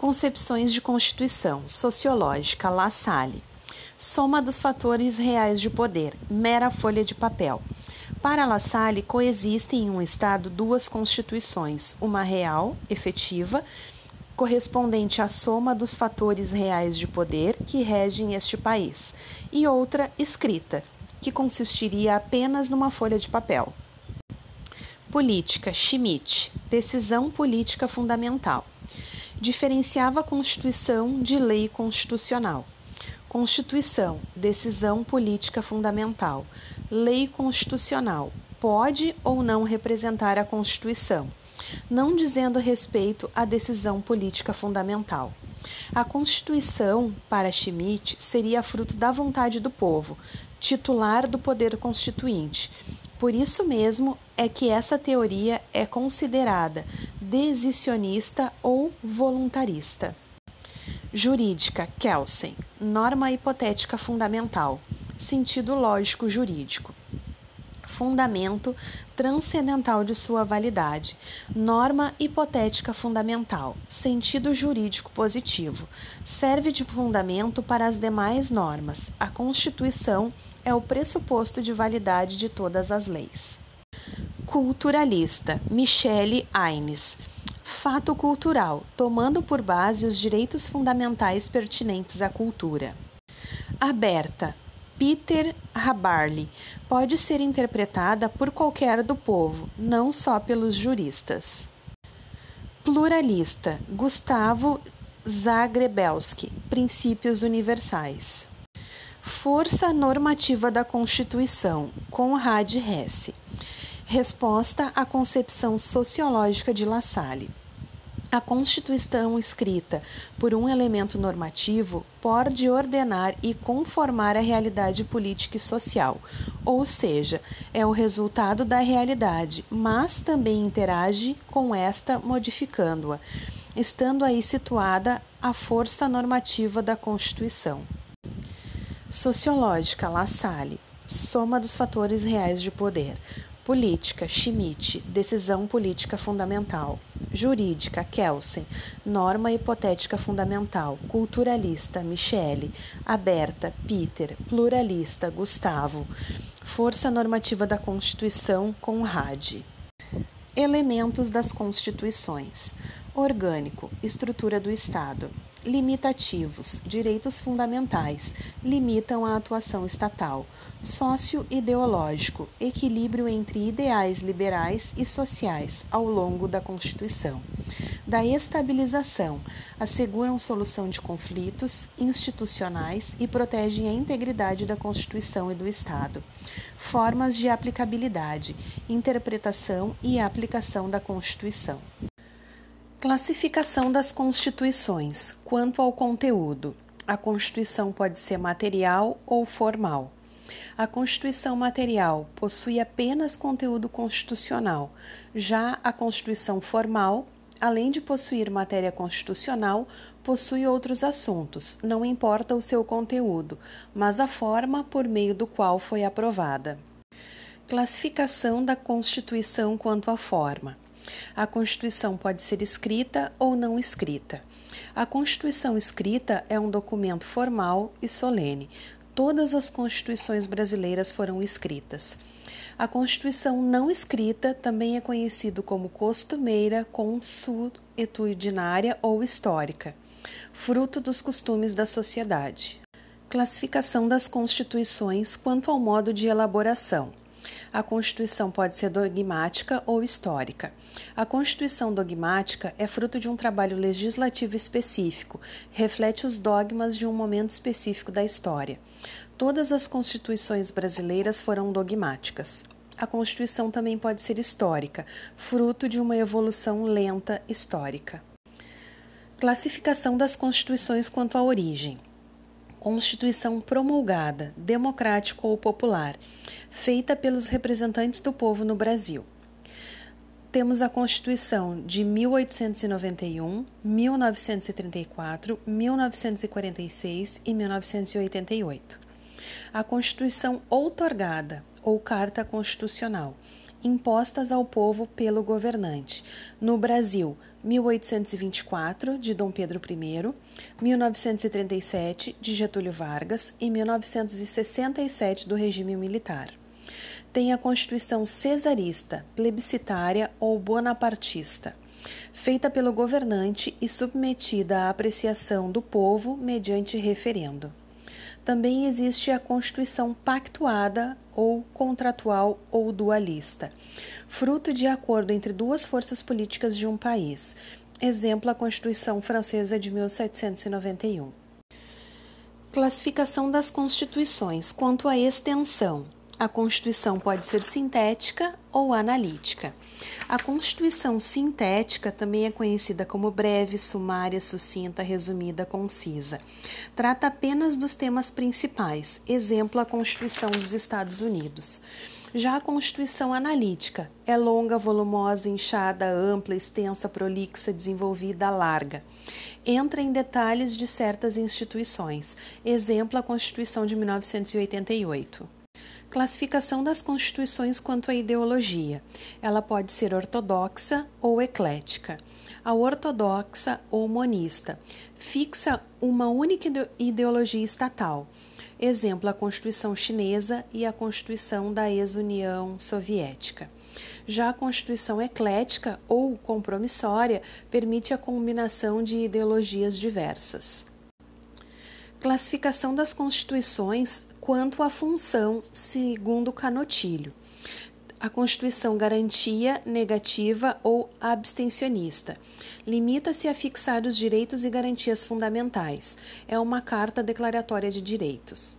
Concepções de Constituição, Sociológica, La Salle. Soma dos fatores reais de poder, mera folha de papel. Para La Salle, coexistem em um Estado duas constituições, uma real, efetiva, correspondente à soma dos fatores reais de poder que regem este país, e outra escrita, que consistiria apenas numa folha de papel. Política, Schmidt, decisão política fundamental diferenciava a Constituição de lei constitucional. Constituição, decisão política fundamental. Lei constitucional, pode ou não representar a Constituição, não dizendo respeito à decisão política fundamental. A Constituição, para Schmidt, seria fruto da vontade do povo, titular do poder constituinte. Por isso mesmo é que essa teoria é considerada decisionista ou voluntarista. Jurídica, Kelsen. Norma hipotética fundamental. Sentido lógico jurídico. Fundamento transcendental de sua validade. Norma hipotética fundamental. Sentido jurídico positivo. Serve de fundamento para as demais normas. A Constituição é o pressuposto de validade de todas as leis. Culturalista, Michele Aines. Fato cultural, tomando por base os direitos fundamentais pertinentes à cultura. Aberta, Peter Habarli, pode ser interpretada por qualquer do povo, não só pelos juristas. Pluralista, Gustavo Zagrebelski, Princípios Universais. Força normativa da Constituição, Conrad Hesse. Resposta à concepção sociológica de La Salle. A Constituição escrita por um elemento normativo pode ordenar e conformar a realidade política e social, ou seja, é o resultado da realidade, mas também interage com esta modificando-a, estando aí situada a força normativa da Constituição. Sociológica, La Salle, soma dos fatores reais de poder Política, Schmidt, decisão política fundamental. Jurídica, Kelsen, norma hipotética fundamental. Culturalista, Michele. Aberta, Peter. Pluralista, Gustavo. Força normativa da Constituição, Conrad. Elementos das Constituições: orgânico, estrutura do Estado. Limitativos, direitos fundamentais, limitam a atuação estatal Sócio-ideológico equilíbrio entre ideais liberais e sociais ao longo da Constituição. Da estabilização asseguram solução de conflitos institucionais e protegem a integridade da Constituição e do Estado. Formas de aplicabilidade, interpretação e aplicação da Constituição. Classificação das constituições. Quanto ao conteúdo, a Constituição pode ser material ou formal. A Constituição material possui apenas conteúdo constitucional, já a Constituição formal, além de possuir matéria constitucional, possui outros assuntos, não importa o seu conteúdo, mas a forma por meio do qual foi aprovada. Classificação da Constituição quanto à forma. A Constituição pode ser escrita ou não escrita. A Constituição escrita é um documento formal e solene, todas as constituições brasileiras foram escritas. A Constituição não escrita também é conhecido como costumeira, consuetudinária ou histórica, fruto dos costumes da sociedade. Classificação das constituições quanto ao modo de elaboração. A Constituição pode ser dogmática ou histórica. A Constituição dogmática é fruto de um trabalho legislativo específico, reflete os dogmas de um momento específico da história. Todas as constituições brasileiras foram dogmáticas. A Constituição também pode ser histórica, fruto de uma evolução lenta histórica. Classificação das constituições quanto à origem. Constituição promulgada, democrática ou popular, feita pelos representantes do povo no Brasil. Temos a Constituição de 1891, 1934, 1946 e 1988. A Constituição outorgada ou Carta Constitucional impostas ao povo pelo governante. No Brasil, 1824, de Dom Pedro I, 1937, de Getúlio Vargas e 1967, do regime militar. Tem a Constituição cesarista, plebiscitária ou bonapartista, feita pelo governante e submetida à apreciação do povo mediante referendo. Também existe a Constituição pactuada ou contratual ou dualista, fruto de acordo entre duas forças políticas de um país. Exemplo, a Constituição Francesa de 1791. Classificação das constituições quanto à extensão. A Constituição pode ser sintética ou analítica. A Constituição sintética também é conhecida como breve, sumária, sucinta, resumida, concisa. Trata apenas dos temas principais, exemplo, a Constituição dos Estados Unidos. Já a Constituição analítica é longa, volumosa, inchada, ampla, extensa, prolixa, desenvolvida, larga. Entra em detalhes de certas instituições, exemplo, a Constituição de 1988. Classificação das constituições quanto à ideologia. Ela pode ser ortodoxa ou eclética. A ortodoxa ou monista fixa uma única ideologia estatal. Exemplo, a Constituição Chinesa e a Constituição da ex-União Soviética. Já a Constituição eclética ou compromissória permite a combinação de ideologias diversas. Classificação das constituições quanto à função, segundo Canotilho. A Constituição garantia negativa ou abstencionista. Limita-se a fixar os direitos e garantias fundamentais. É uma carta declaratória de direitos.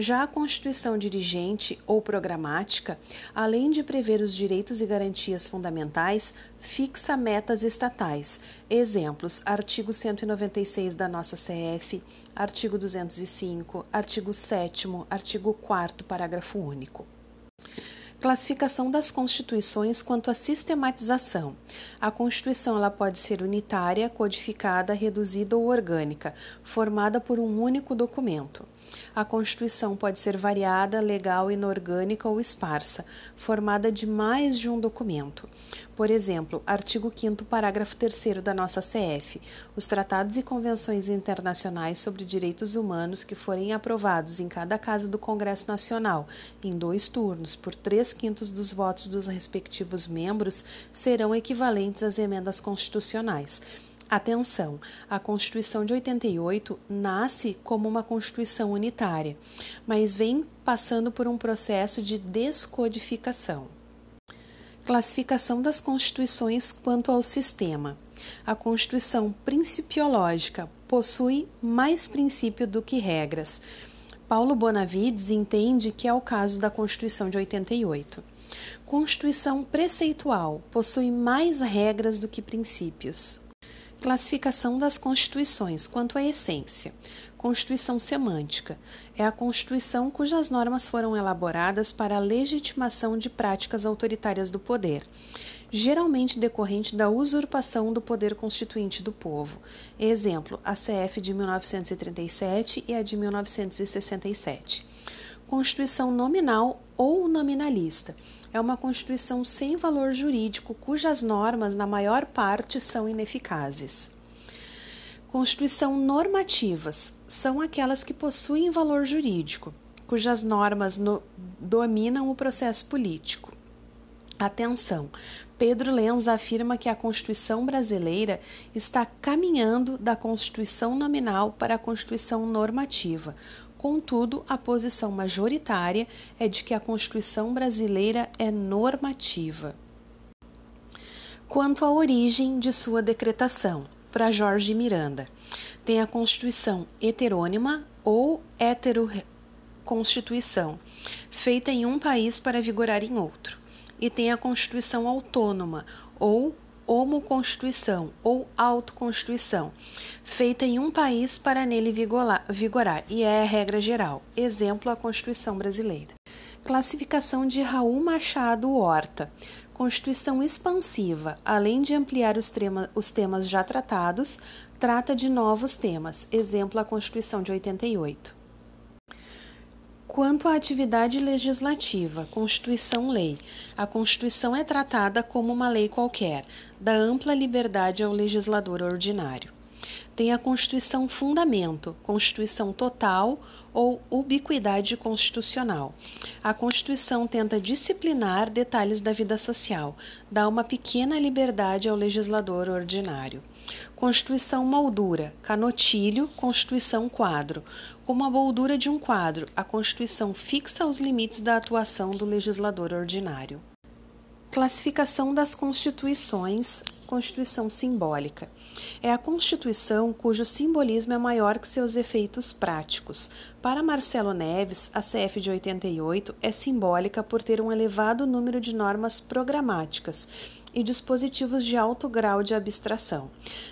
Já a Constituição dirigente ou programática, além de prever os direitos e garantias fundamentais, fixa metas estatais. Exemplos: artigo 196 da nossa CF, artigo 205, artigo 7, artigo 4, parágrafo único. Classificação das constituições quanto à sistematização. A Constituição ela pode ser unitária, codificada, reduzida ou orgânica, formada por um único documento. A Constituição pode ser variada, legal, inorgânica ou esparsa, formada de mais de um documento. Por exemplo, artigo 5 parágrafo 3 da nossa CF. Os tratados e convenções internacionais sobre direitos humanos que forem aprovados em cada casa do Congresso Nacional, em dois turnos, por três quintos dos votos dos respectivos membros, serão equivalentes às emendas constitucionais. Atenção, a Constituição de 88 nasce como uma Constituição unitária, mas vem passando por um processo de descodificação. Classificação das constituições quanto ao sistema. A Constituição principiológica possui mais princípio do que regras. Paulo Bonavides entende que é o caso da Constituição de 88. Constituição preceitual possui mais regras do que princípios. Classificação das constituições quanto à essência. Constituição semântica é a Constituição cujas normas foram elaboradas para a legitimação de práticas autoritárias do poder, geralmente decorrente da usurpação do poder constituinte do povo. Exemplo, a CF de 1937 e a de 1967. Constituição nominal ou nominalista. É uma Constituição sem valor jurídico, cujas normas, na maior parte, são ineficazes. Constituição normativas são aquelas que possuem valor jurídico, cujas normas no, dominam o processo político. Atenção! Pedro Lenz afirma que a Constituição brasileira está caminhando da Constituição nominal para a Constituição normativa, Contudo, a posição majoritária é de que a Constituição brasileira é normativa. Quanto à origem de sua decretação, para Jorge Miranda, tem a Constituição heterônima ou heteroconstituição, feita em um país para vigorar em outro, e tem a Constituição autônoma ou homoconstituição ou autoconstituição, feita em um país para nele vigorar, e é a regra geral. Exemplo, a Constituição brasileira. Classificação de Raul Machado Horta. Constituição expansiva, além de ampliar os, tema, os temas já tratados, trata de novos temas. Exemplo, a Constituição de 88. Quanto à atividade legislativa, Constituição-Lei. A Constituição é tratada como uma lei qualquer, dá ampla liberdade ao legislador ordinário. Tem a Constituição Fundamento, Constituição Total ou ubiquidade constitucional. A Constituição tenta disciplinar detalhes da vida social, dá uma pequena liberdade ao legislador ordinário. Constituição moldura, canotilho, Constituição quadro. Como a moldura de um quadro, a Constituição fixa os limites da atuação do legislador ordinário. Classificação das Constituições, Constituição simbólica. É a Constituição cujo simbolismo é maior que seus efeitos práticos. Para Marcelo Neves, a CF de 88 é simbólica por ter um elevado número de normas programáticas e dispositivos de alto grau de abstração.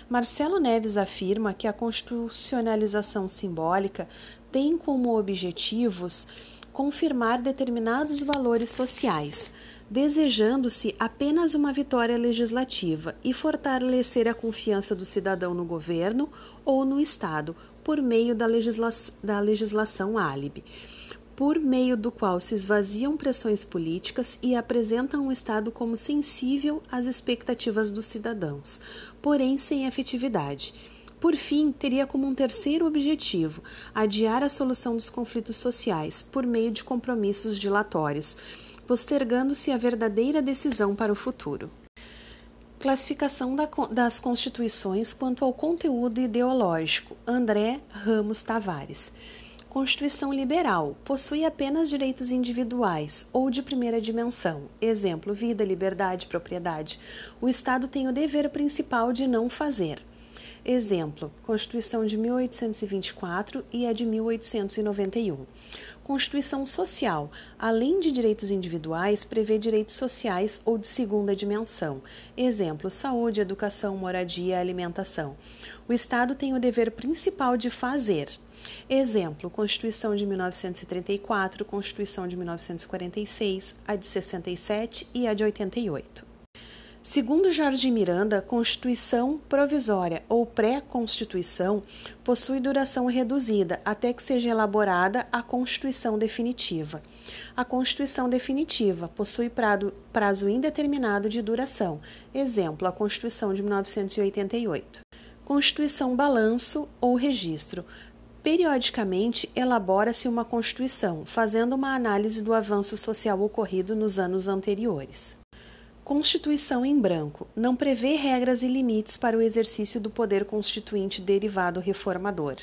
Marcelo Neves afirma que a constitucionalização simbólica tem como objetivos confirmar determinados valores sociais, desejando-se apenas uma vitória legislativa e fortalecer a confiança do cidadão no governo ou no Estado por meio da, legisla da legislação álibi por meio do qual se esvaziam pressões políticas e apresentam o Estado como sensível às expectativas dos cidadãos, porém sem efetividade. Por fim, teria como um terceiro objetivo adiar a solução dos conflitos sociais por meio de compromissos dilatórios, postergando-se a verdadeira decisão para o futuro. Classificação das constituições quanto ao conteúdo ideológico. André Ramos Tavares. Constituição liberal possui apenas direitos individuais ou de primeira dimensão, exemplo, vida, liberdade, propriedade. O Estado tem o dever principal de não fazer. Exemplo, Constituição de 1824 e a de 1891. Constituição social, além de direitos individuais, prevê direitos sociais ou de segunda dimensão. Exemplo, saúde, educação, moradia, alimentação. O Estado tem o dever principal de fazer. Exemplo: Constituição de 1934, Constituição de 1946, a de 67 e a de 88. Segundo Jorge Miranda, Constituição provisória ou pré-constituição possui duração reduzida até que seja elaborada a Constituição definitiva. A Constituição definitiva possui prazo indeterminado de duração. Exemplo, a Constituição de 1988. Constituição balanço ou registro Periodicamente, elabora-se uma Constituição, fazendo uma análise do avanço social ocorrido nos anos anteriores. Constituição em branco não prevê regras e limites para o exercício do poder constituinte derivado reformador.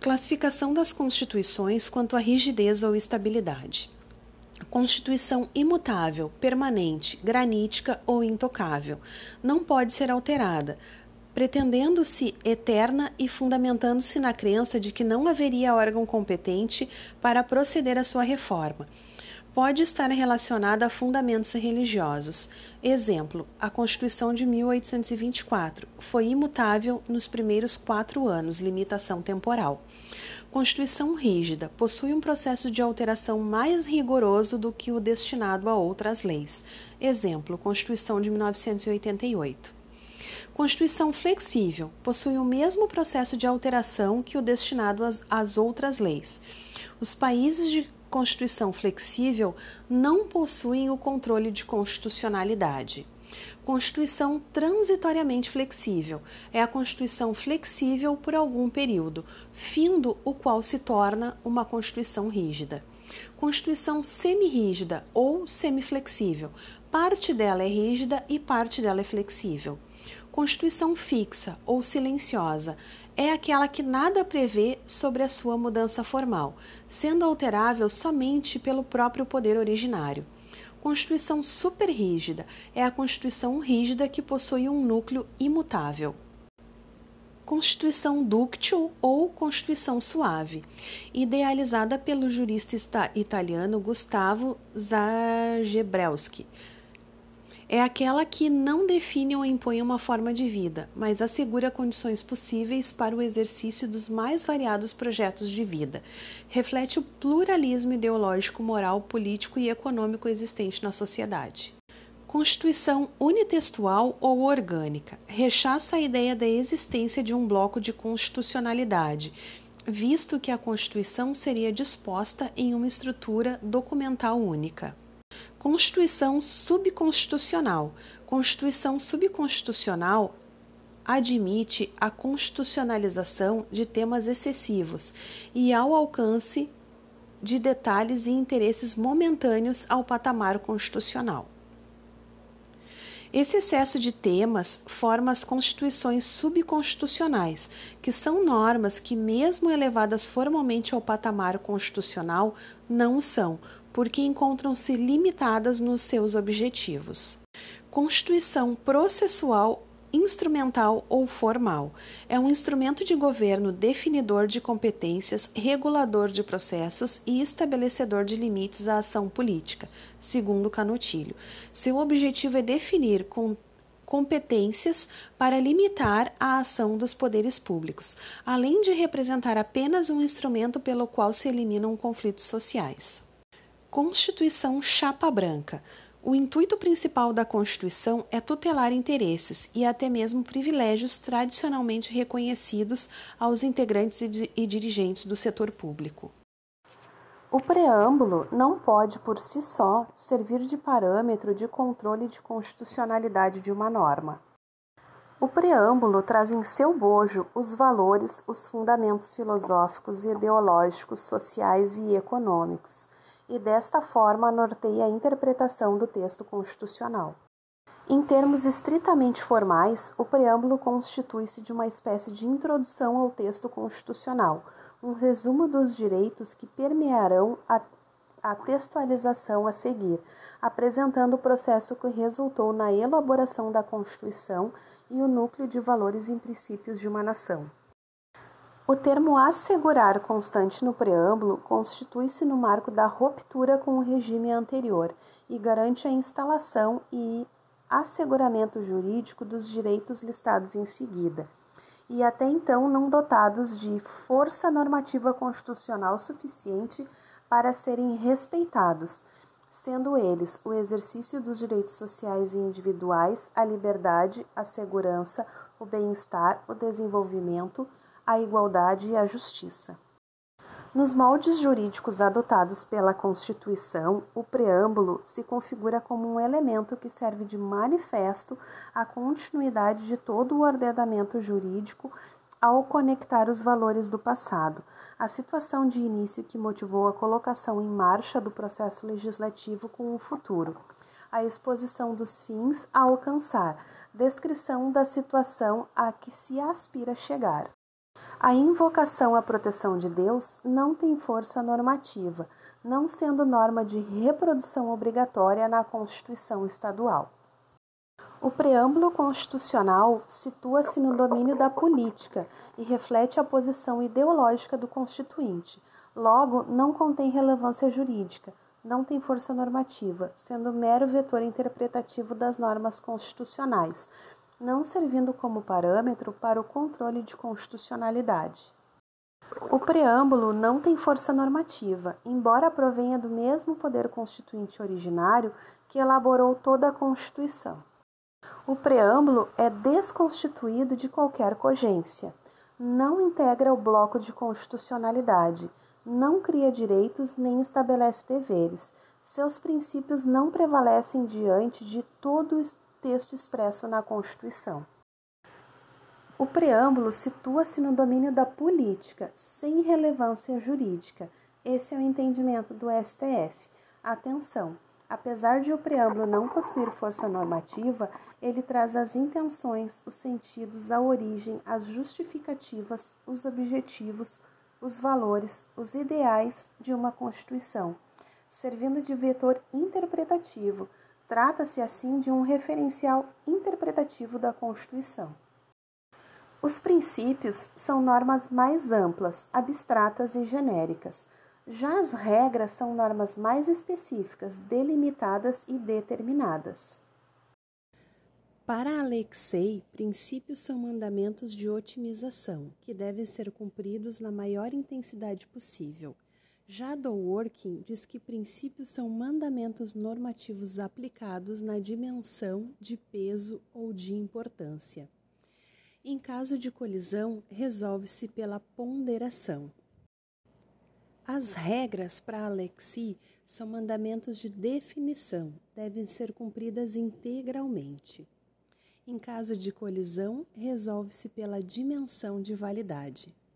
Classificação das constituições quanto à rigidez ou estabilidade. Constituição imutável, permanente, granítica ou intocável. Não pode ser alterada, pretendendo-se eterna e fundamentando-se na crença de que não haveria órgão competente para proceder à sua reforma. Pode estar relacionada a fundamentos religiosos. Exemplo: a Constituição de 1824 foi imutável nos primeiros quatro anos, limitação temporal. Constituição rígida possui um processo de alteração mais rigoroso do que o destinado a outras leis. Exemplo: Constituição de 1988. Constituição flexível possui o mesmo processo de alteração que o destinado às, às outras leis. Os países de Constituição flexível não possuem o controle de constitucionalidade. Constituição transitoriamente flexível é a Constituição flexível por algum período, findo o qual se torna uma Constituição rígida. Constituição semirrígida ou semiflexível. Parte dela é rígida e parte dela é flexível. Constituição fixa ou silenciosa é aquela que nada prevê sobre a sua mudança formal, sendo alterável somente pelo próprio poder originário. Constituição superrígida é a Constituição rígida que possui um núcleo imutável. Constituição dúctil ou Constituição suave, idealizada pelo jurista italiano Gustavo Zagebrelski é aquela que não define ou impõe uma forma de vida, mas assegura condições possíveis para o exercício dos mais variados projetos de vida. Reflete o pluralismo ideológico, moral, político e econômico existente na sociedade. Constituição unitextual ou orgânica rechaça a ideia da existência de um bloco de constitucionalidade, visto que a Constituição seria disposta em uma estrutura documental única. Constituição subconstitucional. Constituição subconstitucional admite a constitucionalização de temas excessivos e ao alcance de detalhes e interesses momentâneos ao patamar constitucional. Esse excesso de temas forma as constituições subconstitucionais, que são normas que, mesmo elevadas formalmente ao patamar constitucional, não são, porque encontram-se limitadas nos seus objetivos. Constituição processual instrumental ou formal. É um instrumento de governo definidor de competências, regulador de processos e estabelecedor de limites à ação política, segundo Canutilho. Seu objetivo é definir com competências para limitar a ação dos poderes públicos, além de representar apenas um instrumento pelo qual se eliminam conflitos sociais. Constituição Chapa Branca o intuito principal da Constituição é tutelar interesses e até mesmo privilégios tradicionalmente reconhecidos aos integrantes e dirigentes do setor público. O preâmbulo não pode, por si só, servir de parâmetro de controle de constitucionalidade de uma norma. O preâmbulo traz em seu bojo os valores, os fundamentos filosóficos, ideológicos, sociais e econômicos e desta forma norteia a interpretação do texto constitucional. Em termos estritamente formais, o preâmbulo constitui-se de uma espécie de introdução ao texto constitucional, um resumo dos direitos que permearão a, a textualização a seguir, apresentando o processo que resultou na elaboração da Constituição e o núcleo de valores e princípios de uma nação. O termo assegurar constante no preâmbulo constitui-se no marco da ruptura com o regime anterior e garante a instalação e asseguramento jurídico dos direitos listados em seguida, e até então não dotados de força normativa constitucional suficiente para serem respeitados, sendo eles o exercício dos direitos sociais e individuais, a liberdade, a segurança, o bem-estar, o desenvolvimento, a igualdade e a justiça. Nos moldes jurídicos adotados pela Constituição, o preâmbulo se configura como um elemento que serve de manifesto à continuidade de todo o ordenamento jurídico ao conectar os valores do passado, a situação de início que motivou a colocação em marcha do processo legislativo com o futuro, a exposição dos fins a alcançar, descrição da situação a que se aspira chegar. A invocação à proteção de Deus não tem força normativa, não sendo norma de reprodução obrigatória na Constituição Estadual. O preâmbulo constitucional situa-se no domínio da política e reflete a posição ideológica do constituinte. Logo, não contém relevância jurídica, não tem força normativa, sendo mero vetor interpretativo das normas constitucionais, não servindo como parâmetro para o controle de constitucionalidade. O preâmbulo não tem força normativa, embora provenha do mesmo poder constituinte originário que elaborou toda a Constituição. O preâmbulo é desconstituído de qualquer cogência, não integra o bloco de constitucionalidade, não cria direitos nem estabelece deveres. Seus princípios não prevalecem diante de todo texto expresso na Constituição. O preâmbulo situa-se no domínio da política, sem relevância jurídica. Esse é o entendimento do STF. Atenção! Apesar de o preâmbulo não possuir força normativa, ele traz as intenções, os sentidos, a origem, as justificativas, os objetivos, os valores, os ideais de uma Constituição, servindo de vetor interpretativo Trata-se, assim, de um referencial interpretativo da Constituição. Os princípios são normas mais amplas, abstratas e genéricas. Já as regras são normas mais específicas, delimitadas e determinadas. Para Alexei, princípios são mandamentos de otimização, que devem ser cumpridos na maior intensidade possível já Dworkin diz que princípios são mandamentos normativos aplicados na dimensão de peso ou de importância. Em caso de colisão, resolve-se pela ponderação. As regras para Alexi são mandamentos de definição, devem ser cumpridas integralmente. Em caso de colisão, resolve-se pela dimensão de validade.